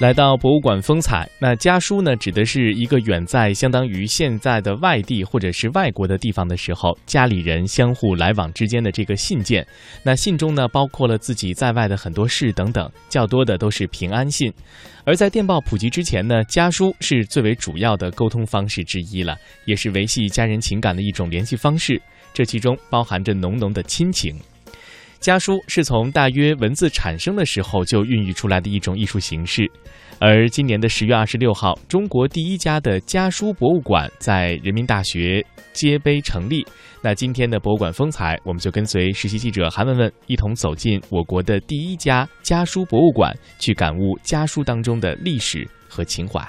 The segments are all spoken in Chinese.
来到博物馆风采，那家书呢，指的是一个远在相当于现在的外地或者是外国的地方的时候，家里人相互来往之间的这个信件。那信中呢，包括了自己在外的很多事等等，较多的都是平安信。而在电报普及之前呢，家书是最为主要的沟通方式之一了，也是维系家人情感的一种联系方式。这其中包含着浓浓的亲情。家书是从大约文字产生的时候就孕育出来的一种艺术形式，而今年的十月二十六号，中国第一家的家书博物馆在人民大学揭碑成立。那今天的博物馆风采，我们就跟随实习记者韩文文一同走进我国的第一家家书博物馆，去感悟家书当中的历史和情怀。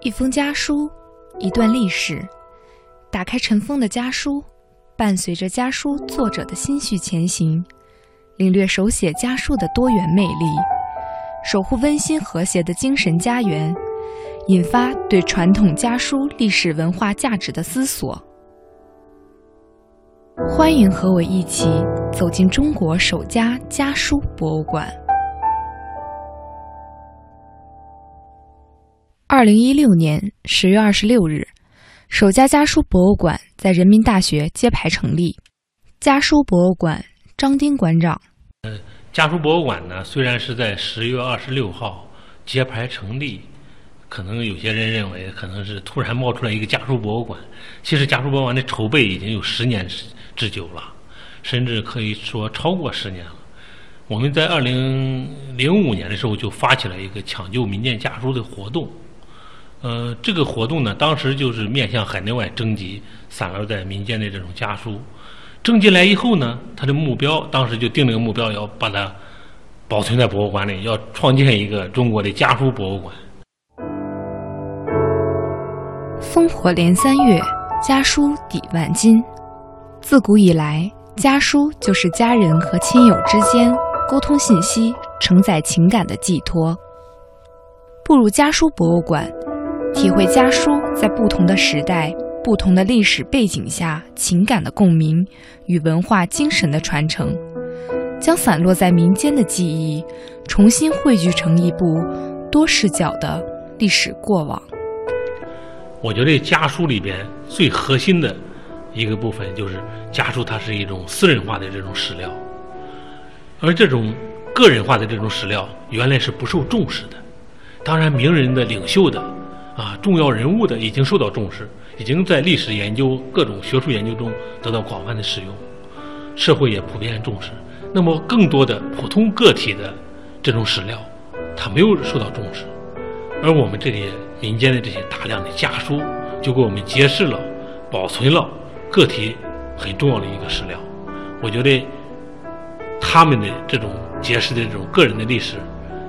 一封家书，一段历史，打开尘封的家书。伴随着家书作者的心绪前行，领略手写家书的多元魅力，守护温馨和谐的精神家园，引发对传统家书历史文化价值的思索。欢迎和我一起走进中国首家家书博物馆。二零一六年十月二十六日。首家家书博物馆在人民大学揭牌成立。家书博物馆张丁馆长，呃，家书博物馆呢，虽然是在十月二十六号揭牌成立，可能有些人认为可能是突然冒出来一个家书博物馆。其实家书博物馆的筹备已经有十年之之久了，甚至可以说超过十年了。我们在二零零五年的时候就发起了一个抢救民间家书的活动。呃，这个活动呢，当时就是面向海内外征集散落在民间的这种家书，征集来以后呢，他的目标当时就定了个目标，要把它保存在博物馆里，要创建一个中国的家书博物馆。烽火连三月，家书抵万金。自古以来，家书就是家人和亲友之间沟通信息、承载情感的寄托。步入家书博物馆。体会家书在不同的时代、不同的历史背景下情感的共鸣与文化精神的传承，将散落在民间的记忆重新汇聚成一部多视角的历史过往。我觉得家书里边最核心的一个部分就是家书，它是一种私人化的这种史料，而这种个人化的这种史料原来是不受重视的，当然名人的、领袖的。啊，重要人物的已经受到重视，已经在历史研究、各种学术研究中得到广泛的使用，社会也普遍重视。那么，更多的普通个体的这种史料，它没有受到重视，而我们这些民间的这些大量的家书，就给我们揭示了、保存了个体很重要的一个史料。我觉得，他们的这种揭示的这种个人的历史，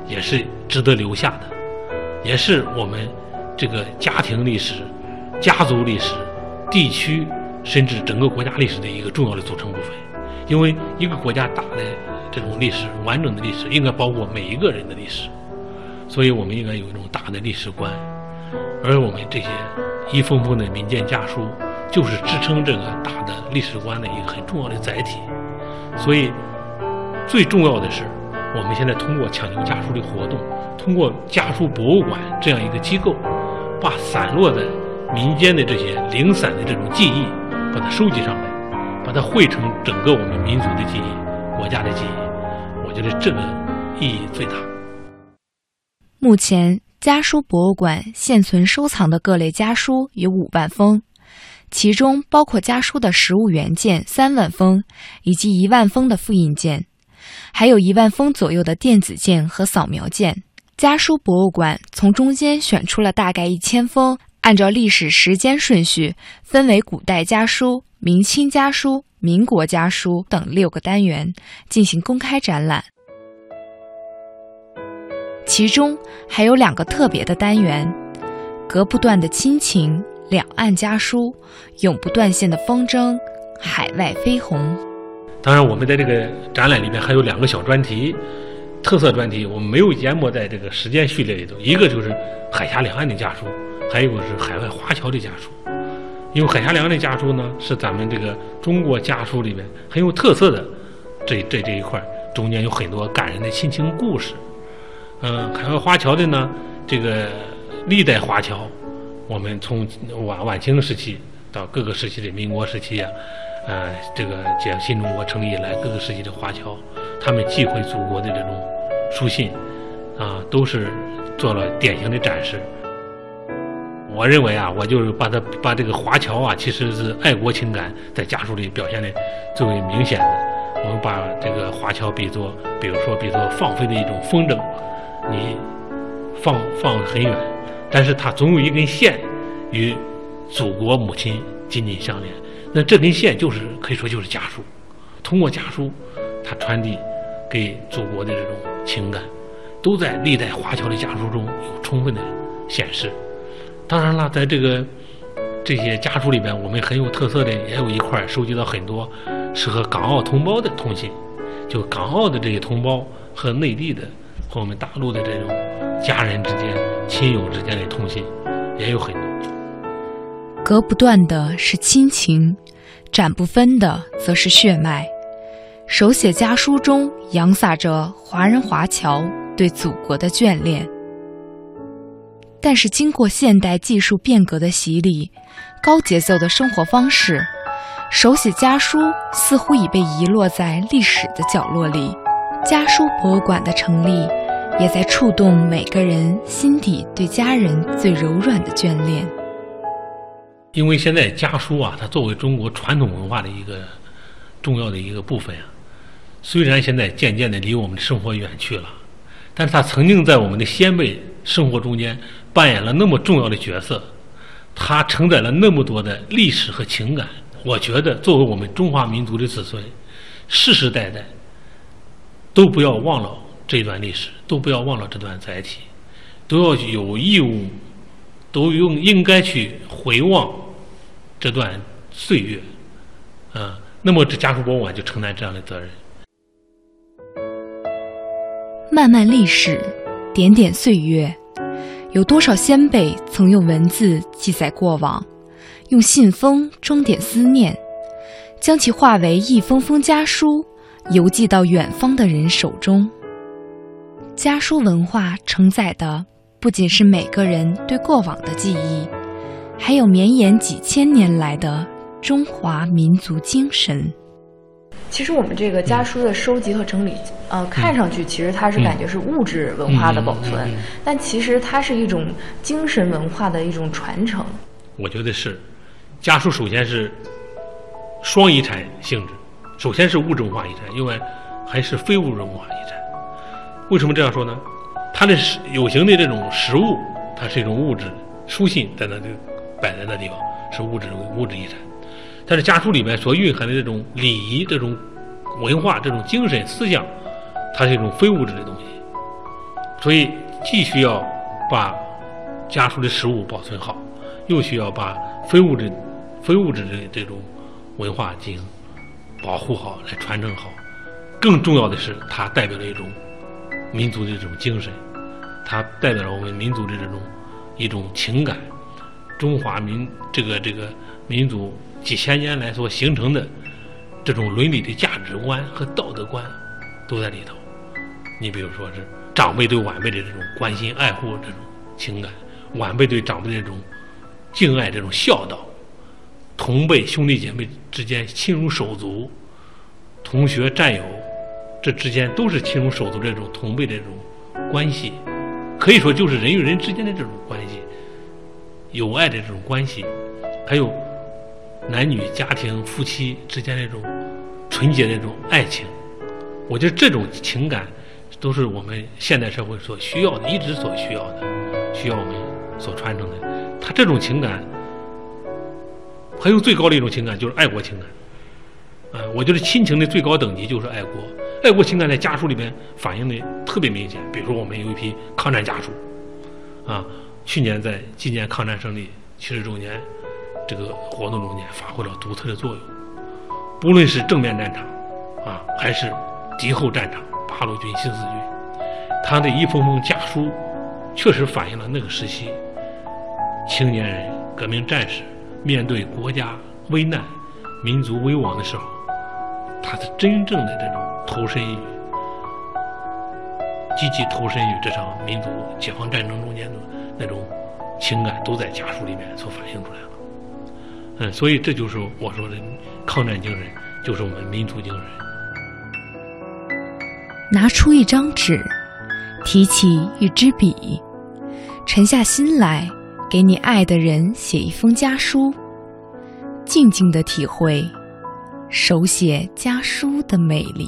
也是值得留下的，也是我们。这个家庭历史、家族历史、地区，甚至整个国家历史的一个重要的组成部分。因为一个国家大的这种历史、完整的历史，应该包括每一个人的历史，所以我们应该有一种大的历史观。而我们这些一封封的民间家书，就是支撑这个大的历史观的一个很重要的载体。所以，最重要的是，我们现在通过抢救家书的活动，通过家书博物馆这样一个机构。把散落在民间的这些零散的这种记忆，把它收集上来，把它汇成整个我们民族的记忆、国家的记忆，我觉得这个意义最大。目前，家书博物馆现存收藏的各类家书有五万封，其中包括家书的实物原件三万封，以及一万封的复印件，还有一万封左右的电子件和扫描件。家书博物馆从中间选出了大概一千封，按照历史时间顺序分为古代家书、明清家书、民国家书等六个单元进行公开展览。其中还有两个特别的单元：隔不断的亲情、两岸家书、永不断线的风筝、海外飞鸿。当然，我们在这个展览里面还有两个小专题。特色专题我们没有淹没在这个时间序列里头，一个就是海峡两岸的家书，还有一个是海外华侨的家书。因为海峡两岸的家书呢，是咱们这个中国家书里面很有特色的这这这一块，中间有很多感人的亲情故事。嗯，海外华侨的呢，这个历代华侨，我们从晚晚清时期到各个时期的民国时期啊，呃，这个讲新中国成立以来各个时期的华侨，他们寄回祖国的这种书信，啊，都是做了典型的展示。我认为啊，我就是把它把这个华侨啊，其实是爱国情感在家书里表现的最为明显的。我们把这个华侨比作，比如说比作放飞的一种风筝。你放放很远，但是它总有一根线与祖国母亲紧紧相连。那这根线就是可以说就是家书，通过家书，它传递给祖国的这种情感，都在历代华侨的家书中有充分的显示。当然了，在这个 这些家书里边，我们很有特色的也有一块收集到很多是和港澳同胞的通信，就港澳的这些同胞和内地的。和我们大陆的这种家人之间、亲友之间的通信也有很多。隔不断的是亲情，斩不分的则是血脉。手写家书中洋洒着华人华侨对祖国的眷恋。但是经过现代技术变革的洗礼，高节奏的生活方式，手写家书似乎已被遗落在历史的角落里。家书博物馆的成立，也在触动每个人心底对家人最柔软的眷恋。因为现在家书啊，它作为中国传统文化的一个重要的一个部分啊，虽然现在渐渐的离我们的生活远去了，但是它曾经在我们的先辈生活中间扮演了那么重要的角色，它承载了那么多的历史和情感。我觉得，作为我们中华民族的子孙，世世代代。都不要忘了这段历史，都不要忘了这段载体，都要有义务，都用应该去回望这段岁月，啊，那么这家书博物馆就承担这样的责任。漫漫历史，点点岁月，有多少先辈曾用文字记载过往，用信封装点思念，将其化为一封封家书。邮寄到远方的人手中。家书文化承载的不仅是每个人对过往的记忆，还有绵延几千年来的中华民族精神。其实我们这个家书的收集和整理，呃，看上去其实它是感觉是物质文化的保存，但其实它是一种精神文化的一种传承。我觉得是，家书首先是双遗产性质。首先是物质文化遗产，另外还是非物质文化遗产。为什么这样说呢？它的有形的这种实物，它是一种物质书信，在那就摆在那地方是物质物质遗产。但是家书里面所蕴含的这种礼仪、这种文化、这种精神思想，它是一种非物质的东西。所以既需要把家书的实物保存好，又需要把非物质、非物质的这种文化进行。保护好，来传承好。更重要的是，它代表了一种民族的这种精神，它代表了我们民族的这种一种情感。中华民这个这个民族几千年来所形成的这种伦理的价值观和道德观都在里头。你比如说是长辈对晚辈的这种关心爱护这种情感，晚辈对长辈的这种敬爱这种孝道。同辈兄弟姐妹之间亲如手足，同学战友这之间都是亲如手足这种同辈的这种关系，可以说就是人与人之间的这种关系，友爱的这种关系，还有男女家庭夫妻之间的这种纯洁的这种爱情，我觉得这种情感都是我们现代社会所需要的，一直所需要的，需要我们所传承的。他这种情感。还有最高的一种情感就是爱国情感，啊，我觉得亲情的最高等级就是爱国。爱国情感在家书里面反映的特别明显。比如说，我们有一批抗战家属，啊，去年在纪念抗战胜利七十周年这个活动中间发挥了独特的作用。不论是正面战场，啊，还是敌后战场，八路军、新四军，他的一封封家书，确实反映了那个时期青年人、革命战士。面对国家危难、民族危亡的时候，他是真正的这种投身于积极投身于这场民族解放战争中间的那种情感，都在家书里面所反映出来了。嗯，所以这就是我说的抗战精神，就是我们民族精神。拿出一张纸，提起一支笔，沉下心来，给你爱的人写一封家书，静静的体会手写家书的美丽。